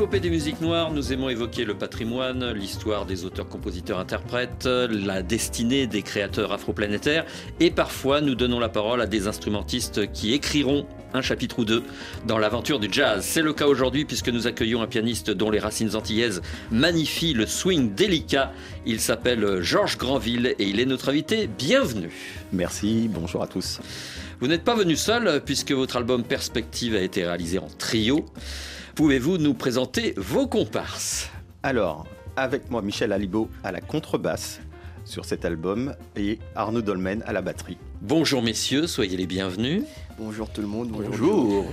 L'épopée des musiques noires, nous aimons évoquer le patrimoine, l'histoire des auteurs, compositeurs, interprètes, la destinée des créateurs afroplanétaires et parfois nous donnons la parole à des instrumentistes qui écriront un chapitre ou deux dans l'aventure du jazz. C'est le cas aujourd'hui puisque nous accueillons un pianiste dont les racines antillaises magnifient le swing délicat. Il s'appelle Georges Granville et il est notre invité. Bienvenue. Merci, bonjour à tous. Vous n'êtes pas venu seul puisque votre album Perspective a été réalisé en trio. Pouvez-vous nous présenter vos comparses? Alors, avec moi Michel Alibo à la contrebasse sur cet album et Arnaud Dolmen à la batterie. Bonjour messieurs, soyez les bienvenus. Bonjour tout le monde. Bonjour.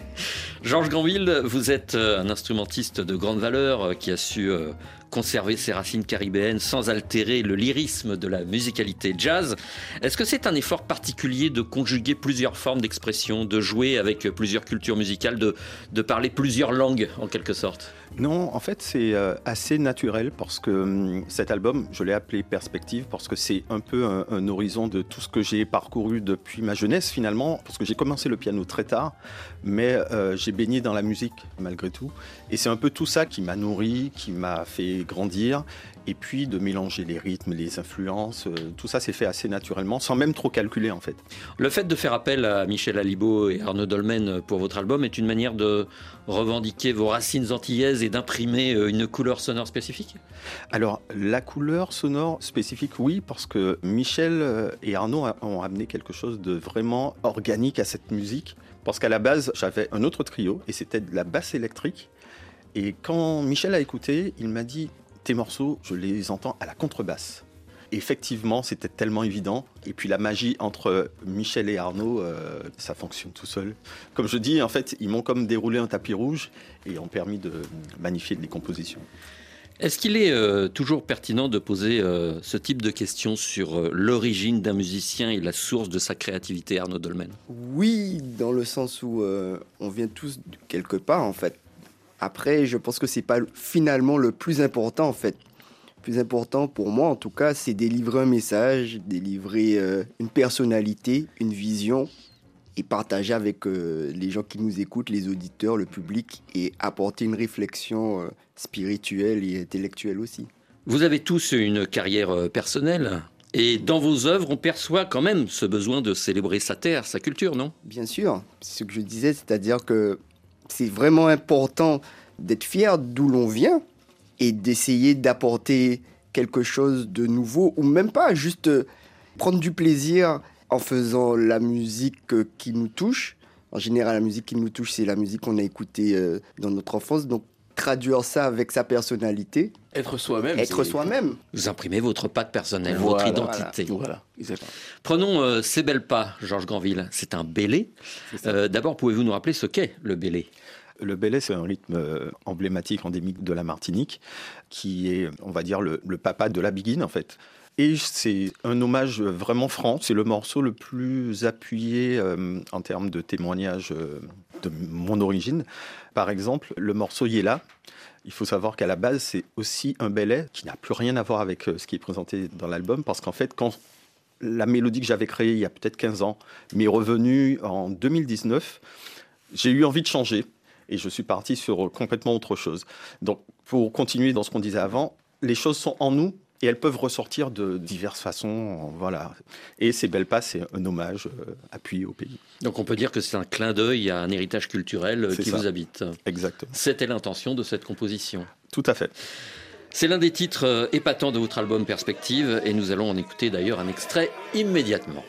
Georges Granville, vous êtes euh, un instrumentiste de grande valeur euh, qui a su euh, conserver ses racines caribéennes sans altérer le lyrisme de la musicalité jazz. Est-ce que c'est un effort particulier de conjuguer plusieurs formes d'expression, de jouer avec plusieurs cultures musicales, de, de parler plusieurs langues en quelque sorte? Non, en fait c'est euh, assez naturel parce que hum, cet album, je l'ai appelé Perspective parce que c'est un peu un, horizon de tout ce que j'ai parcouru depuis ma jeunesse finalement, parce que j'ai commencé le piano très tard, mais euh, j'ai baigné dans la musique malgré tout. Et c'est un peu tout ça qui m'a nourri, qui m'a fait grandir. Et puis de mélanger les rythmes, les influences, euh, tout ça s'est fait assez naturellement, sans même trop calculer en fait. Le fait de faire appel à Michel Alibo et Arnaud Dolmen pour votre album est une manière de revendiquer vos racines antillaises et d'imprimer euh, une couleur sonore spécifique? Alors, la couleur sonore spécifique, oui, parce que Michel euh, et Arnaud ont amené quelque chose de vraiment organique à cette musique. Parce qu'à la base, j'avais un autre trio et c'était de la basse électrique. Et quand Michel a écouté, il m'a dit Tes morceaux, je les entends à la contrebasse. Effectivement, c'était tellement évident. Et puis la magie entre Michel et Arnaud, euh, ça fonctionne tout seul. Comme je dis, en fait, ils m'ont comme déroulé un tapis rouge et ont permis de magnifier les compositions. Est-ce qu'il est euh, toujours pertinent de poser euh, ce type de questions sur euh, l'origine d'un musicien et la source de sa créativité, Arnaud Dolmen? Oui, dans le sens où euh, on vient tous de quelque part en fait. Après, je pense que c'est pas finalement le plus important en fait. Le plus important pour moi en tout cas, c'est délivrer un message, délivrer euh, une personnalité, une vision et partager avec euh, les gens qui nous écoutent, les auditeurs, le public et apporter une réflexion euh, spirituelle et intellectuelle aussi. Vous avez tous une carrière euh, personnelle et dans vos œuvres, on perçoit quand même ce besoin de célébrer sa terre, sa culture, non? Bien sûr, c'est ce que je disais, c'est-à-dire que c'est vraiment important d'être fier d'où l'on vient et d'essayer d'apporter quelque chose de nouveau ou même pas, juste euh, prendre du plaisir en faisant la musique euh, qui nous touche. En général, la musique qui nous touche, c'est la musique qu'on a écoutée euh, dans notre enfance. Donc, traduire ça avec sa personnalité. Être soi-même. Être soi-même. Vous imprimez votre patte personnelle, Voilà, votre identité. Voilà, exactement. Prenons euh, ces belles pas, Georges Granville. C'est un bélé. Euh, D'abord, pouvez-vous nous rappeler ce qu'est le bélé Le belay, c'est un rythme euh, emblématique, endémique de la Martinique, qui est, on va dire, le, le papa de la biguine, en fait. Et c'est un hommage vraiment franc. C'est le morceau le plus appuyé euh, en termes de témoignage euh, de mon origine. Par exemple, le morceau Yéla. Il faut savoir qu'à la base, c'est aussi un belay qui n'a plus rien à voir avec euh, ce qui est présenté dans l'album. Parce qu'en fait, quand la mélodie que j'avais créée il y a peut-être 15 ans m'est revenue en 2019, j'ai eu envie de changer. Et je suis parti sur complètement autre chose. Donc, pour continuer dans ce qu'on disait avant, les choses sont en nous et elles peuvent ressortir de diverses façons. Voilà. Et C'est Belle Pas, c'est un hommage euh, appuyé au pays. Donc on peut dire que c'est un clin d'œil à un héritage culturel euh, qui ça. vous habite. Exactement. C'était l'intention de cette composition. Tout à fait. C'est l'un des titres euh, épatants de votre album Perspective et nous allons en écouter d'ailleurs un extrait immédiatement.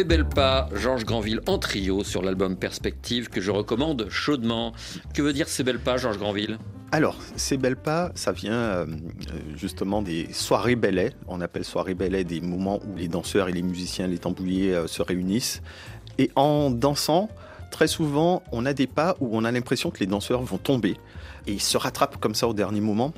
C'est belle pas, Georges Granville en trio sur l'album Perspective que je recommande chaudement. Que veut dire C'est belle pas, Georges Granville? Alors, ces belles pas, ça vient euh, justement des soirées bellets. On appelle soirées bellets des moments où les danseurs et les musiciens, les tambouillés euh, se réunissent. Et en dansant, très souvent, on a des pas où on a l'impression que les danseurs vont tomber. Et ils se rattrapent comme ça au dernier moment.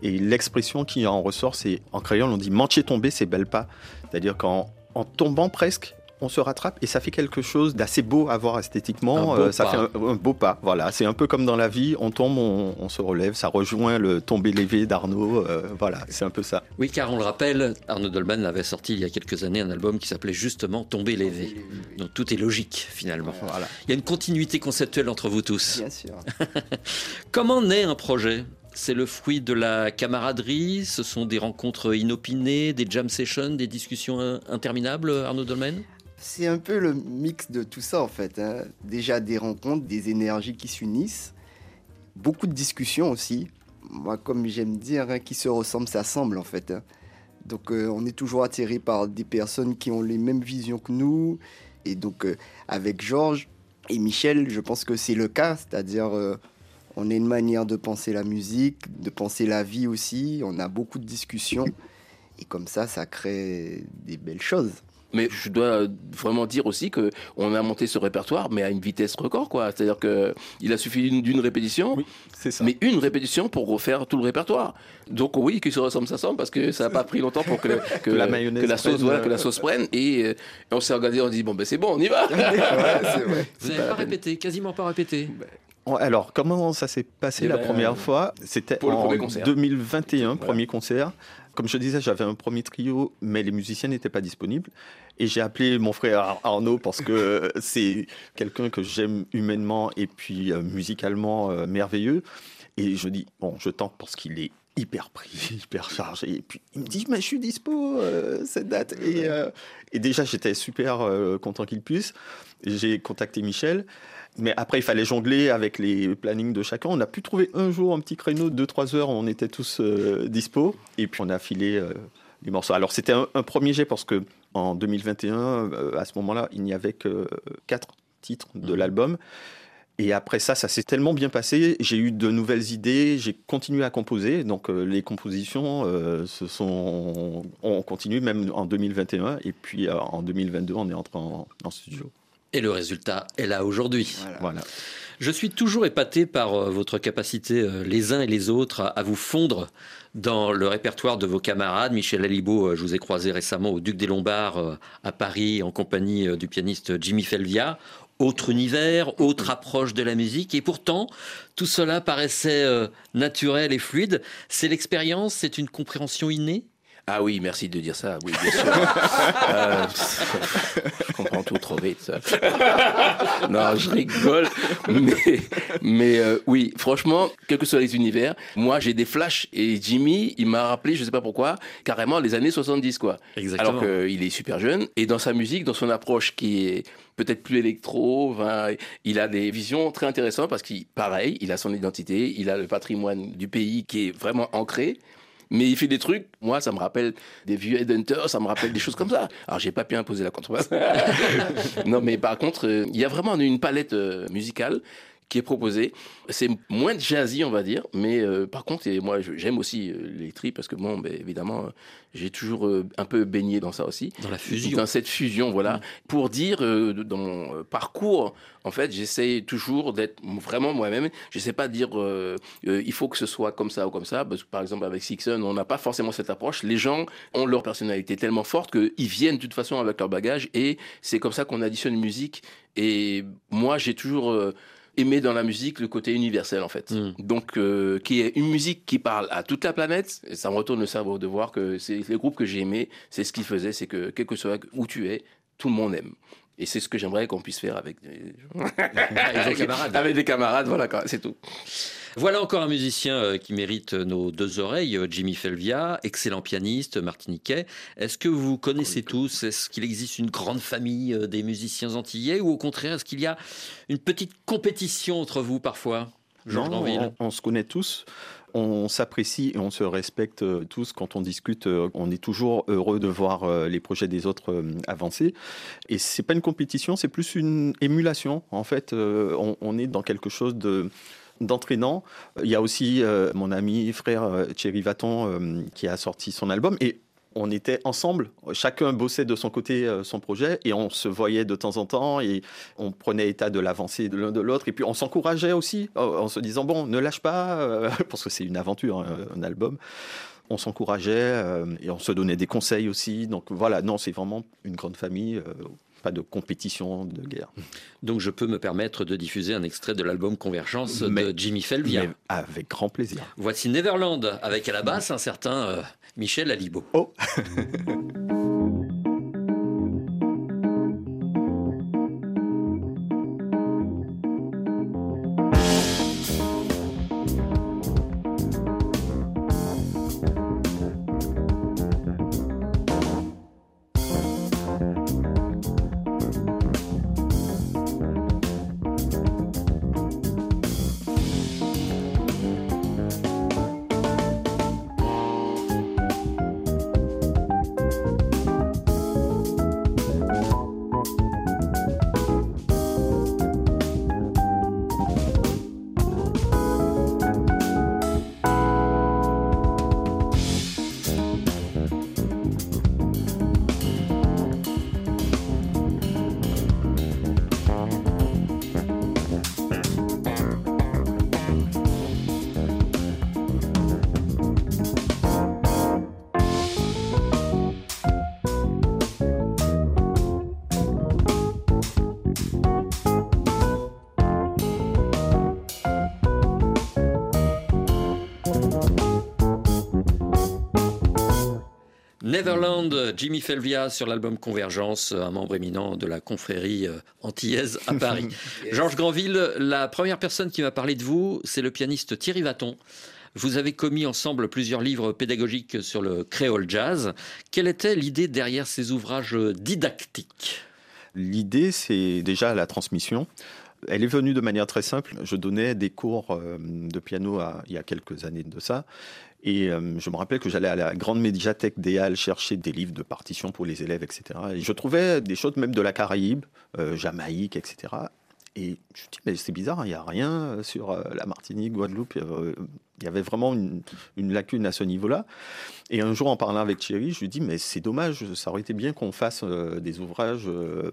Et l'expression qui en ressort, c'est en créole, on dit mancher tomber, c'est belle pas. C'est-à-dire qu'en en tombant presque, on se rattrape et ça fait quelque chose d'assez beau à voir esthétiquement. Un beau Euh, ça pas. fait un, un beau pas. Voilà, c'est un peu comme dans la vie, on tombe, on, on se relève. Ça rejoint le tomber lévé d'Arnaud. euh, voilà, c'est un peu ça. Oui, car on le rappelle, Arnaud Dolman avait sorti il y a quelques années un album qui s'appelait justement Tomber lévé. Donc tout est logique finalement. Voilà. Il y a une continuité conceptuelle entre vous tous. Bien sûr. Comment naît un projet? C'est le fruit de la camaraderie Ce sont des rencontres inopinées, des jam sessions, des discussions in- interminables, Arnaud Dolmen C'est un peu le mix de tout ça en fait. hein. Déjà des rencontres, des énergies qui s'unissent, beaucoup de discussions aussi. Moi, comme j'aime dire, hein, qui se ressemble s'assemble en fait. hein. Donc euh, on est toujours attiré par des personnes qui ont les mêmes visions que nous. Et donc euh, avec Georges et Michel, je pense que c'est le cas. C'est-à-dire euh, on a une manière de penser la musique, de penser la vie aussi. On a beaucoup de discussions. Et comme ça, ça crée des belles choses. Mais je dois vraiment dire aussi que on a monté ce répertoire, mais à une vitesse record, quoi. C'est-à-dire que il a suffi d'une- répétition, Oui, c'est ça. mais une répétition pour refaire tout le répertoire. Donc oui, qui se ressemble, ça semble, parce que ça n'a pas pris longtemps pour que, le- que, Que la mayonnaise que la sauce, prenne, voilà, euh, que la sauce prenne. Et, euh, on s'est regardé, on dit bon ben c'est bon, on y va. c'est vrai. Vous n'avez pas répété, quasiment pas répété. Oh, Alors, comment ça s'est passé Eh la ben, première fois? C'était pour le en premier concert. 2021, Voilà. premier concert. Comme je disais, j'avais un premier trio, mais les musiciens n'étaient pas disponibles. Et j'ai appelé mon frère Ar- Arnaud parce que c'est quelqu'un que j'aime humainement et puis euh, musicalement euh, merveilleux. Et je dis, bon, je tente parce qu'il est hyper pris, hyper chargé. Et puis il me dit, mais je suis dispo euh, cette date. Et, euh, et déjà, j'étais super euh, content qu'il puisse. J'ai contacté Michel. Mais après, il fallait jongler avec les plannings de chacun. On a pu trouver un jour un petit créneau de 2-3 heures on était tous euh, dispo. Et puis on a filé euh, les morceaux. Alors c'était un, un premier jet parce que en 2021, euh, à ce moment-là, il n'y avait que 4 titres de l'album. Et après ça, ça s'est tellement bien passé. J'ai eu de nouvelles idées. J'ai continué à composer. Donc euh, les compositions euh, se sont, ont continué même en 2021. Et puis euh, en 2022, on est entré en, en studio. Et le résultat est là aujourd'hui. Voilà. Je suis toujours épaté par euh, votre capacité, euh, les uns et les autres, à, vous fondre dans le répertoire de vos camarades. Michel Alibo, euh, je vous ai croisé récemment au Duc des Lombards à Paris en compagnie du pianiste Jimmy Felvia. Autre univers, autre approche de la musique. Et pourtant, tout cela paraissait naturel et fluide. C'est l'expérience, c'est une compréhension innée Ah oui, merci de dire ça. Oui, bien sûr. Euh, je comprends tout trop vite. ça. non, je rigole. Mais, mais euh, oui, franchement, quels que soient les univers, moi j'ai des flashs et Jimmy, il m'a rappelé, je sais pas pourquoi, carrément les années 70 quoi. Exactement. Alors qu'il est super jeune et dans sa musique, dans son approche qui est peut-être plus électro, enfin, il a des visions très intéressantes parce qu'il, pareil, il a son identité, il a le patrimoine du pays qui est vraiment ancré. Mais il fait des trucs, moi, ça me rappelle des vieux Headhunters, ça me rappelle des choses comme ça. Alors, j'ai pas pu imposer la contrebasse. non, mais par contre, euh, il y a vraiment une palette euh, musicale qui est proposée. C'est moins jazzy, on va dire, mais euh, par contre, et moi, j'aime aussi euh, l'électrique parce que, bon, ben, évidemment, euh, j'ai toujours un peu baigné dans ça aussi. Dans la fusion. Dans cette fusion, voilà. Pour dire, dans mon parcours, en fait, j'essaie toujours d'être vraiment moi-même. Je sais pas dire, il faut que ce soit comme ça ou comme ça. Parce que, par exemple, avec Sixon, on n'a pas forcément cette approche. Les gens ont leur personnalité tellement forte qu'ils viennent de toute façon avec leur bagage et c'est comme ça qu'on additionne musique. Et moi, j'ai toujours aimé dans la musique le côté universel, en fait. Mm. Donc, euh, qui est une musique qui parle à toute la planète. Et ça me retourne le cerveau de voir que c'est les groupes que j'ai aimés, c'est ce qu'ils faisaient, c'est que quel que soit où tu es, tout le monde aime. Et c'est ce que j'aimerais qu'on puisse faire avec des, Avec des camarades. Avec des camarades, voilà, quoi, c'est tout. Voilà encore un musicien euh, qui mérite nos deux oreilles, euh, Jimmy Felvia, excellent pianiste martiniquais. Est-ce que vous connaissez tous Est-ce qu'il existe une grande famille euh, des musiciens antillais ou au contraire, est-ce qu'il y a une petite compétition entre vous parfois Granville? on, on se connaît tous, on s'apprécie et on se respecte euh, tous quand on discute. euh, On est toujours heureux de voir euh, les projets des autres avancer. Et c'est pas une compétition, c'est plus une émulation. En fait, on, est dans quelque chose de d'entraînant. Il y a aussi mon ami frère Thierry Vaton qui a sorti son album et on était ensemble, chacun bossait de son côté euh, son projet et on se voyait de temps en temps et on prenait état de l'avancée de l'un de l'autre et puis on s'encourageait aussi en se disant bon ne lâche pas euh, parce que c'est une aventure hein, un album. On s'encourageait euh, et on se donnait des conseils aussi. Donc voilà, non, c'est vraiment une grande famille, pas de compétition, de guerre. Donc je peux me permettre de diffuser un extrait de l'album Convergence Mais- de Jimmy Felvia. Avec grand plaisir. Voici Neverland avec à la basse un certain euh, Michel Alibo. Oh Neverland, Jimmy Felvia sur l'album Convergence, un membre éminent de la confrérie euh, antillaise à Paris. Georges Granville, la première personne qui m'a parlé de vous, c'est le pianiste Thierry Vaton. Vous avez commis ensemble plusieurs livres pédagogiques sur le créole jazz. Quelle était l'idée derrière ces ouvrages didactiques? L'idée, c'est déjà la transmission. Elle est venue de manière très simple. Je donnais des cours euh, de piano à- il y a quelques années de ça. Et euh, je me rappelle que j'allais à la grande médiathèque des Halles chercher des livres de partition pour les élèves, etc. Et je trouvais des choses même de la Caraïbe, euh, Jamaïque, etc. Et je me dis, mais c'est bizarre, il n'y a rien sur euh, la Martinique, Guadeloupe. Il y avait, vraiment une, une lacune à ce niveau-là. Et un jour, en parlant avec Thierry, je lui dis, mais c'est dommage, ça aurait été bien qu'on fasse des ouvrages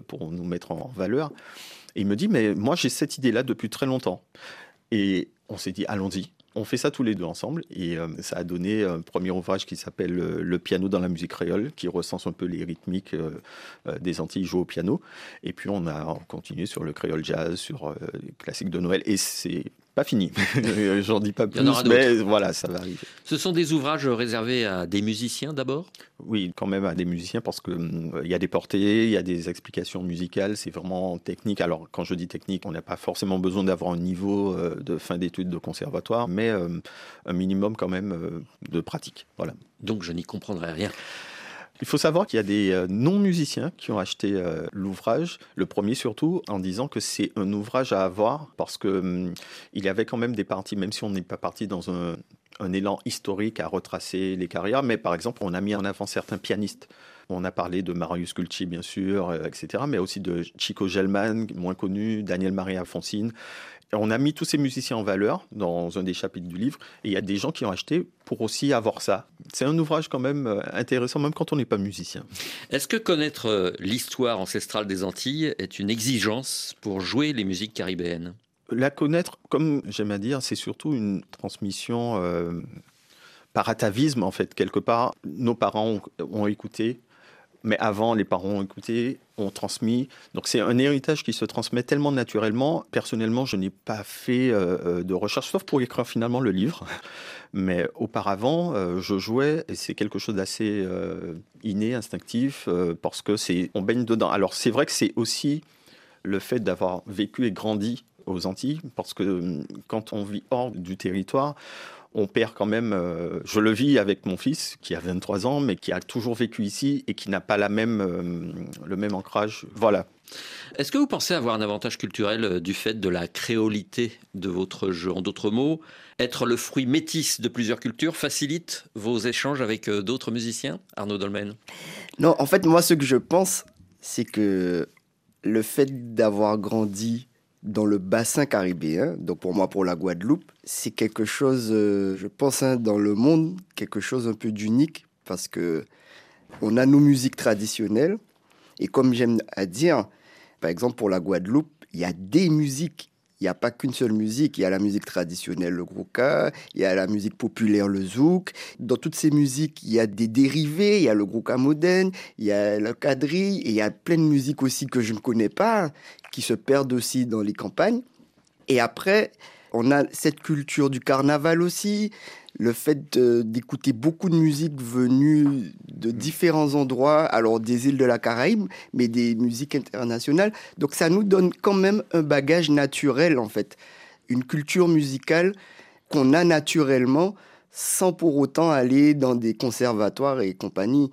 pour nous mettre en valeur. Et il me dit, mais moi, j'ai cette idée-là depuis très longtemps. Et on s'est dit, allons-y. On fait ça tous les deux ensemble et euh, ça a donné un premier ouvrage qui s'appelle euh, Le piano dans la musique créole, qui recense un peu les rythmiques euh, des Antilles jouées au piano. Et puis on a continué sur le créole jazz, sur les classiques de Noël. Et c'est pas fini. J'en dis pas plus, mais voilà, ça va arriver. Ce sont des ouvrages réservés à des musiciens d'abord? Oui, quand même à des musiciens parce que hum, il y a des portées, il y a des explications musicales, c'est vraiment technique. Alors quand je dis technique, on n'a pas forcément besoin d'avoir un niveau euh, de fin d'études de conservatoire, mais euh, un minimum quand même euh, de pratique. Voilà. Donc je n'y comprendrai rien. Il faut savoir qu'il y a des euh, non-musiciens qui ont acheté euh, l'ouvrage, le premier surtout, en disant que c'est un ouvrage à avoir parce que hum, il y avait quand même des parties, même si on n'est pas parti dans un, un élan historique à retracer les carrières, mais par exemple, on a mis en avant certains pianistes. On a parlé de Marius Culci, bien sûr, euh, etc., mais aussi de Chico Gelman, moins connu, Daniel Maria Alfonsine. On a mis tous ces musiciens en valeur dans un des chapitres du livre, et il y a des gens qui ont acheté pour aussi avoir ça. C'est un ouvrage quand même euh, intéressant, même quand on n'est pas musicien. Est-ce que connaître euh, l'histoire ancestrale des Antilles est une exigence pour jouer les musiques caribéennes? La connaître, comme j'aime à dire, c'est surtout une transmission euh, par atavisme, en fait, quelque part. Nos parents ont, ont écouté, mais avant, les parents ont écouté, ont transmis. Donc c'est un héritage qui se transmet tellement naturellement. Personnellement, je n'ai pas fait euh, euh, de recherche, sauf pour écrire finalement le livre. Mais auparavant, euh, je jouais, et c'est quelque chose d'assez inné, instinctif, parce que c'est, on baigne dedans. Alors c'est vrai que c'est aussi le fait d'avoir vécu et grandi aux Antilles, parce que hum, quand on vit hors du territoire, on perd quand même. euh, je le vis avec mon fils qui a 23 ans, mais qui a toujours vécu ici et qui n'a pas la même, euh, le même ancrage. Voilà. Est-ce que vous pensez avoir un avantage culturel euh, du fait de la créolité de votre jeu? En d'autres mots, être le fruit métis de plusieurs cultures facilite vos échanges avec d'autres musiciens? Arnaud Dolmen Non, en fait, moi, ce que je pense, c'est que le fait d'avoir grandi dans le bassin caribéen, donc pour moi, pour la Guadeloupe, c'est quelque chose, euh, je pense, hein, dans le monde, quelque chose un peu d'unique, parce que on a nos musiques traditionnelles, et comme j'aime à dire, par exemple, pour la Guadeloupe, il y a des musiques. Il n'y a pas qu'une seule musique. Il y a la musique traditionnelle, le grouka, il y a la musique populaire, le zouk. Dans toutes ces musiques, il y a des dérivés. Il y a le grouka moderne, il y a le quadrille, et il y a plein de musiques aussi que je ne connais pas, qui se perdent aussi dans les campagnes. Et après, on a cette culture du carnaval aussi, le fait d'écouter beaucoup de musique venue de différents endroits, alors des îles de la Caraïbe, mais des musiques internationales. Donc ça nous donne quand même un bagage naturel, en fait, une culture musicale qu'on a naturellement sans pour autant aller dans des conservatoires et compagnie.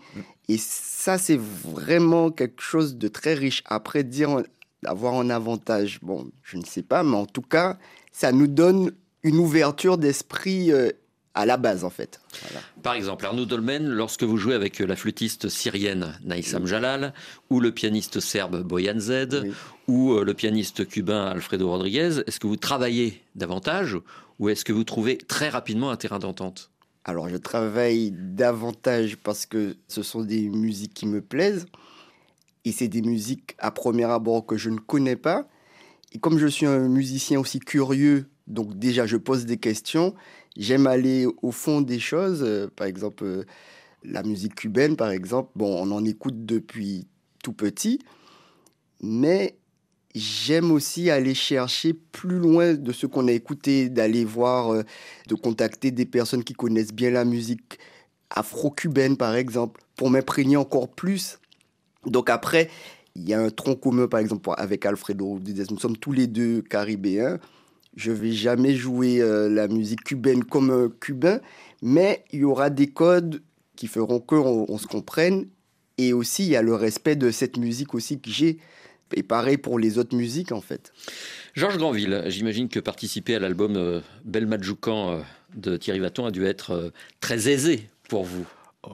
Et ça, c'est vraiment quelque chose de très riche. Après, dire avoir un avantage, bon, je ne sais pas, mais en tout cas, ça nous donne une ouverture d'esprit euh, à la base, en fait. Voilà. Par exemple, Arnaud Dolmen, lorsque vous jouez avec la flûtiste syrienne Naïsam Jalal, ou le pianiste serbe Boyan Zed, Oui. ou euh, le pianiste cubain Alfredo Rodriguez, est-ce que vous travaillez davantage ou est-ce que vous trouvez très rapidement un terrain d'entente? Alors, je travaille davantage parce que ce sont des musiques qui me plaisent. Et c'est des musiques à premier abord que je ne connais pas. Et comme je suis un musicien aussi curieux, donc déjà je pose des questions, j'aime aller au fond des choses. Par exemple, euh, la musique cubaine, par exemple, bon, on en écoute depuis tout petit, mais j'aime aussi aller chercher plus loin de ce qu'on a écouté, d'aller voir, euh, de contacter des personnes qui connaissent bien la musique afro-cubaine, par exemple, pour m'imprégner encore plus. Donc après, il y a un tronc commun, par exemple, avec Alfredo Rodriguez. Nous sommes tous les deux caribéens. Je vais jamais jouer euh, la musique cubaine comme un cubain, mais il y aura des codes qui feront qu'on on se comprenne. Et aussi, il y a le respect de cette musique aussi que j'ai. Et pareil pour les autres musiques, en fait. Georges Granville, j'imagine que participer à l'album euh, Bel Madjoukan euh, de Thierry Vaton a dû être euh, très aisé pour vous.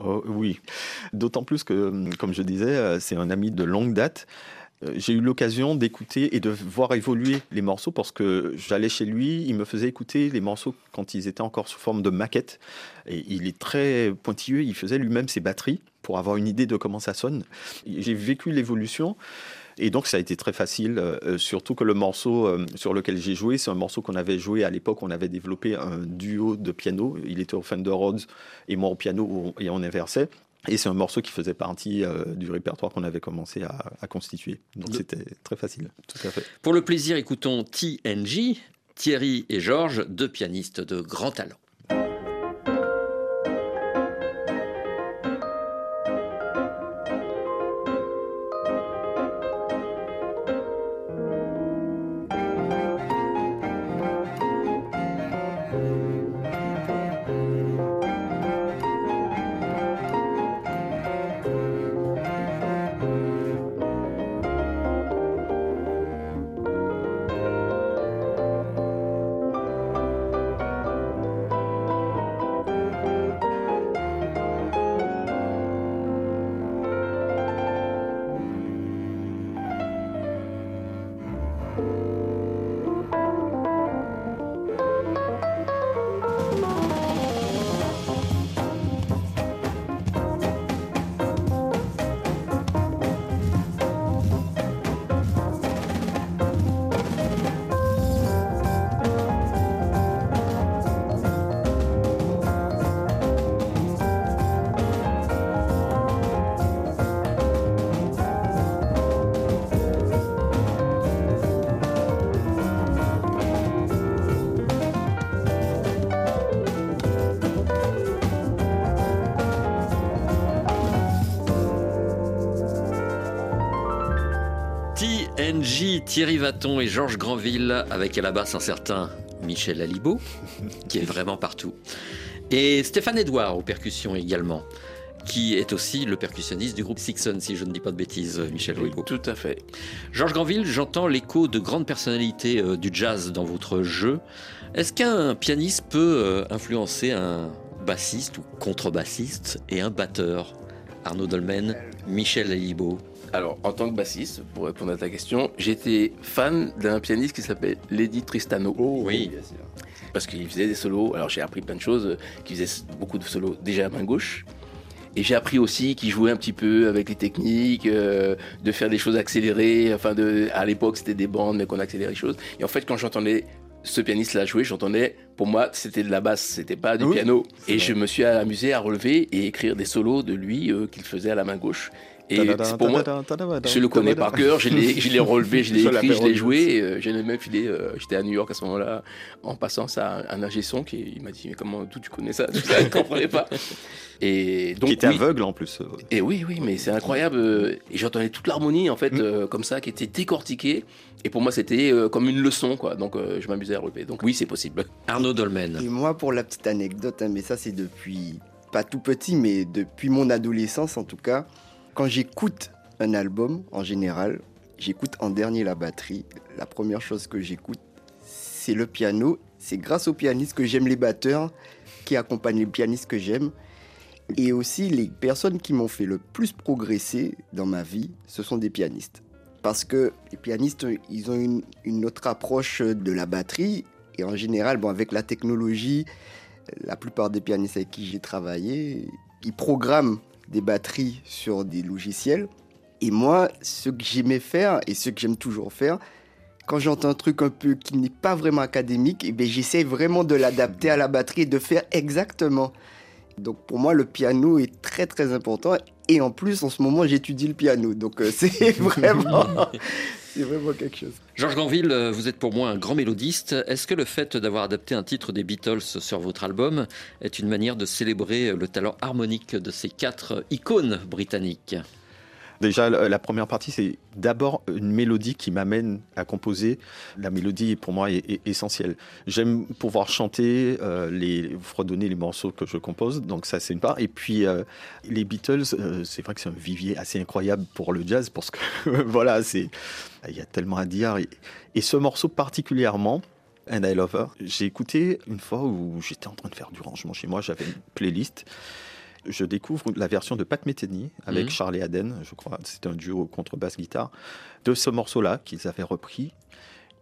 Oh, oui, d'autant plus que, hum, comme je disais, euh, c'est un ami de longue date. Euh, J'ai eu l'occasion d'écouter et de voir évoluer les morceaux parce que j'allais chez lui, il me faisait écouter les morceaux quand ils étaient encore sous forme de maquette. Et il est très pointilleux, il faisait lui-même ses batteries pour avoir une idée de comment ça sonne. J'ai vécu l'évolution. Et donc ça a été très facile, euh, surtout que le morceau euh, sur lequel j'ai joué, c'est un morceau qu'on avait joué à l'époque, on avait développé un duo de piano, il était au Fender Rhodes et moi au piano et on inversait. Et c'est un morceau qui faisait partie euh, du répertoire qu'on avait commencé à, à constituer. Donc De- c'était très facile, tout à fait. Pour le plaisir, écoutons TNG, Thierry et Georges, deux pianistes de grand talent. Thierry Vaton et Georges Granville, avec à la basse un certain Michel Alibo, qui est vraiment partout. Et Stéphane Edouard aux percussions également, qui est aussi le percussionniste du groupe Sixon, si je ne dis pas de bêtises, Michel Alibo. Tout à fait. Georges Granville, j'entends l'écho de grandes personnalités euh, du jazz dans votre jeu. Est-ce qu'un pianiste peut euh, influencer un bassiste ou contrebassiste et un batteur? Arnaud Dolmen, Michel Alibo. Alors, en tant que bassiste, pour répondre à ta question, j'étais fan d'un pianiste qui s'appelle Lady Tristano. oui. Parce qu'il faisait des solos. Alors, j'ai appris plein de choses. Qui faisait beaucoup de solos déjà à main gauche. Et j'ai appris aussi qu'il jouait un petit peu avec les techniques, euh, de faire des choses accélérées. Enfin, de, à l'époque, c'était des bandes, mais qu'on accélérait les choses. Et en fait, quand j'entendais ce pianiste-là jouer, j'entendais, pour moi, c'était de la basse, c'était pas du Oui, piano. Et vrai. je me suis amusé à relever et écrire des solos de lui euh, qu'il faisait à la main gauche. Et pour moi, je le connais par cœur, je l'ai je l'ai relevé, je l'ai écrit, je l'ai joué. euh, J'ai même filé, euh, j'étais à New York à ce moment-là, en passant ça à un ingé son qui il m'a dit mais comment tout tu connais ça, tout ça, je ne comprenais pas. Et donc qui était oui. aveugle en plus. Et oui, oui, mais c'est incroyable. euh, Et j'entendais toute l'harmonie, en fait, Mm. euh, comme ça, qui était décortiquée. Et pour moi, c'était euh, comme une leçon, quoi. Donc, euh, je m'amusais à relever. Donc, oui, c'est possible. Arnaud Dolmen. Et moi, pour la petite anecdote, hein, mais ça c'est depuis, pas tout petit, mais depuis mon adolescence en tout cas, quand j'écoute un album, en général, j'écoute en dernier la batterie. La première chose que j'écoute, c'est le piano. C'est grâce au pianiste que j'aime les batteurs, qui accompagnent les pianistes que j'aime. Et aussi, les personnes qui m'ont fait le plus progresser dans ma vie, ce sont des pianistes. Parce que les pianistes, ils ont une, une autre approche de la batterie. Et en général, bon, avec la technologie, la plupart des pianistes avec qui j'ai travaillé, ils programment des batteries sur des logiciels. Et moi, ce que j'aimais faire et ce que j'aime toujours faire, quand j'entends un truc un peu qui n'est pas vraiment académique, eh j'essaie vraiment de l'adapter à la batterie et de faire exactement. Donc pour moi, le piano est très très important. Et en plus, en ce moment, j'étudie le piano. Donc euh, c'est vraiment, c'est vraiment quelque chose. Georges Granville, euh, vous êtes pour moi un grand mélodiste. Est-ce que le fait d'avoir adapté un titre des Beatles sur votre album est une manière de célébrer le talent harmonique de ces quatre icônes britanniques? Déjà, la première partie, c'est d'abord une mélodie qui m'amène à composer. La mélodie, pour moi, est, essentielle. J'aime pouvoir chanter, euh, les, fredonner les morceaux que je compose, donc ça, c'est une part. Et puis, euh, les Beatles, euh, c'est vrai que c'est un vivier assez incroyable pour le jazz, parce que, voilà, il y a tellement à dire. Et, et ce morceau particulièrement, And I Love Her, j'ai écouté une fois où j'étais en train de faire du rangement chez moi, j'avais une playlist je découvre la version de Pat Metheny avec Mhm. Charlie Haden, je crois. C'était un duo contrebasse-guitare de ce morceau-là qu'ils avaient repris.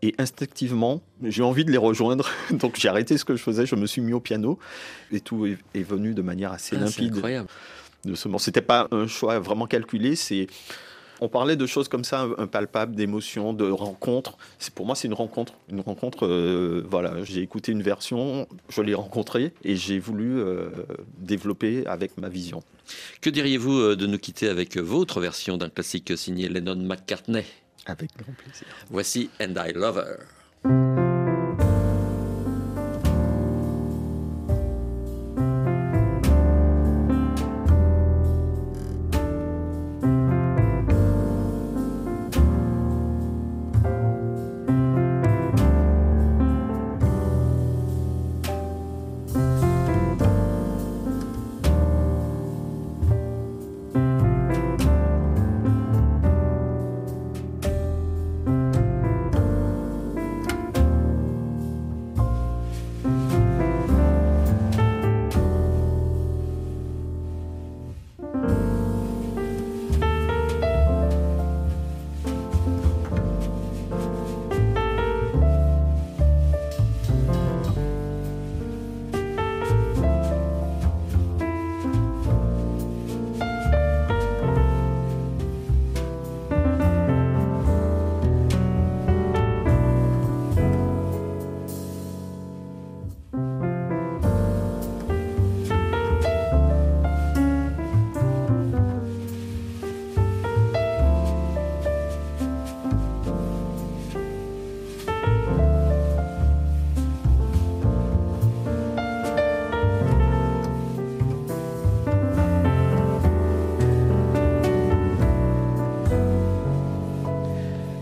Et instinctivement, j'ai envie de les rejoindre. Donc j'ai arrêté ce que je faisais, je me suis mis au piano. Et tout est, est venu de manière assez Ah, c'est limpide. incroyable. De ce morceau. C'était pas un choix vraiment calculé. C'est on parlait de choses comme ça, impalpables, d'émotions, de rencontres. C'est pour moi, c'est une rencontre. Une rencontre. euh, voilà, j'ai écouté une version, je l'ai rencontrée et j'ai voulu euh, développer avec ma vision. Que diriez-vous euh, de nous quitter avec votre version d'un classique signé Lennon McCartney? Avec grand plaisir. Voici And I Love Her.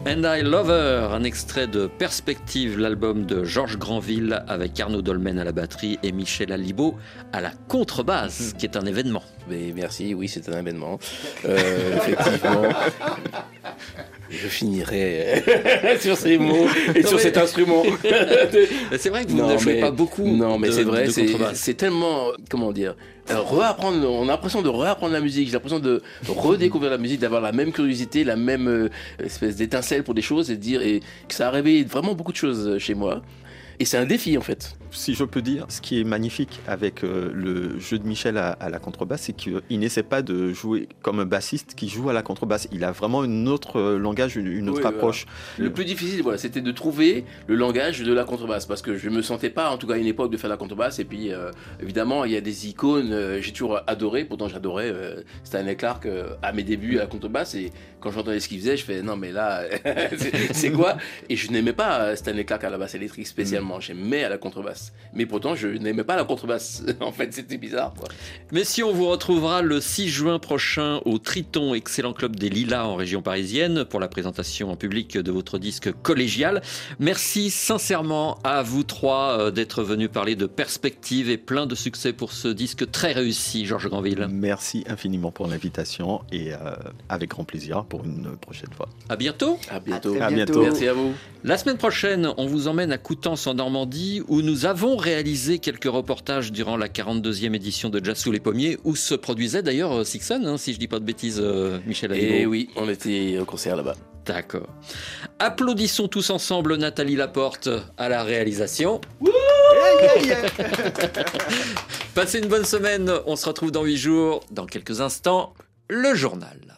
And I Love Her, un extrait de Perspective, l'album de Georges Granville avec Arnaud Dolmen à la batterie et Michel Alibo à la contrebasse, qui est un événement. Mais merci, oui, c'est un événement. Euh, effectivement. Je finirai euh, sur ces mots et sur cet instrument. C'est vrai que vous Non, ne jouez mais- pas beaucoup. Non, mais c'est vrai, c'est tellement, comment dire, euh, réapprendre, on a l'impression de réapprendre la musique, j'ai l'impression de redécouvrir la musique, d'avoir la même curiosité, la même euh, espèce d'étincelle pour des choses et de dire et que ça a réveillé vraiment beaucoup de choses chez moi. Et c'est un défi en fait. Si je peux dire, ce qui est magnifique avec euh, le jeu de Michel à, à la contrebasse, c'est qu'il n'essaie pas de jouer comme un bassiste qui joue à la contrebasse. Il a vraiment un autre euh, langage, une, une autre Oui, approche. Le plus difficile, voilà, c'était de trouver le langage de la contrebasse parce que je me sentais pas, en tout cas à une époque, de faire la contrebasse. Et puis, euh, évidemment, il y a des icônes, j'ai toujours adoré. Pourtant, j'adorais Stanley Clark à mes débuts à la contrebasse. Et quand j'entendais ce qu'il faisait, je fais non, mais là, c'est- quoi? Et je n'aimais pas euh, Stanley Clark à la basse électrique spécialement. J'aimais à la contrebasse. Mais pourtant, je n'aimais pas la contrebasse. en fait, c'était bizarre. Quoi. Mais si on vous retrouvera le 6 juin prochain au Triton, excellent club des Lilas en région parisienne, pour la présentation en public de votre disque collégial. Merci sincèrement à vous trois euh, d'être venus parler de perspective et plein de succès pour ce disque très réussi, Georges Granville. Merci infiniment pour l'invitation et euh, avec grand plaisir pour une prochaine fois. À bientôt. À bientôt. À bientôt. bientôt. Merci à vous. La semaine prochaine, on vous emmène à Coutances en Normandie où nous avons réalisé quelques reportages durant la 42e édition de Jazz sous les pommiers où se produisait d'ailleurs euh, Sixon, hein, si je dis pas de bêtises, euh, Michel Alibo. Et oui, on était au concert là-bas. D'accord. Applaudissons tous ensemble Nathalie Laporte à la réalisation. Passez une bonne semaine. On se retrouve dans 8 jours. Dans quelques instants, le journal.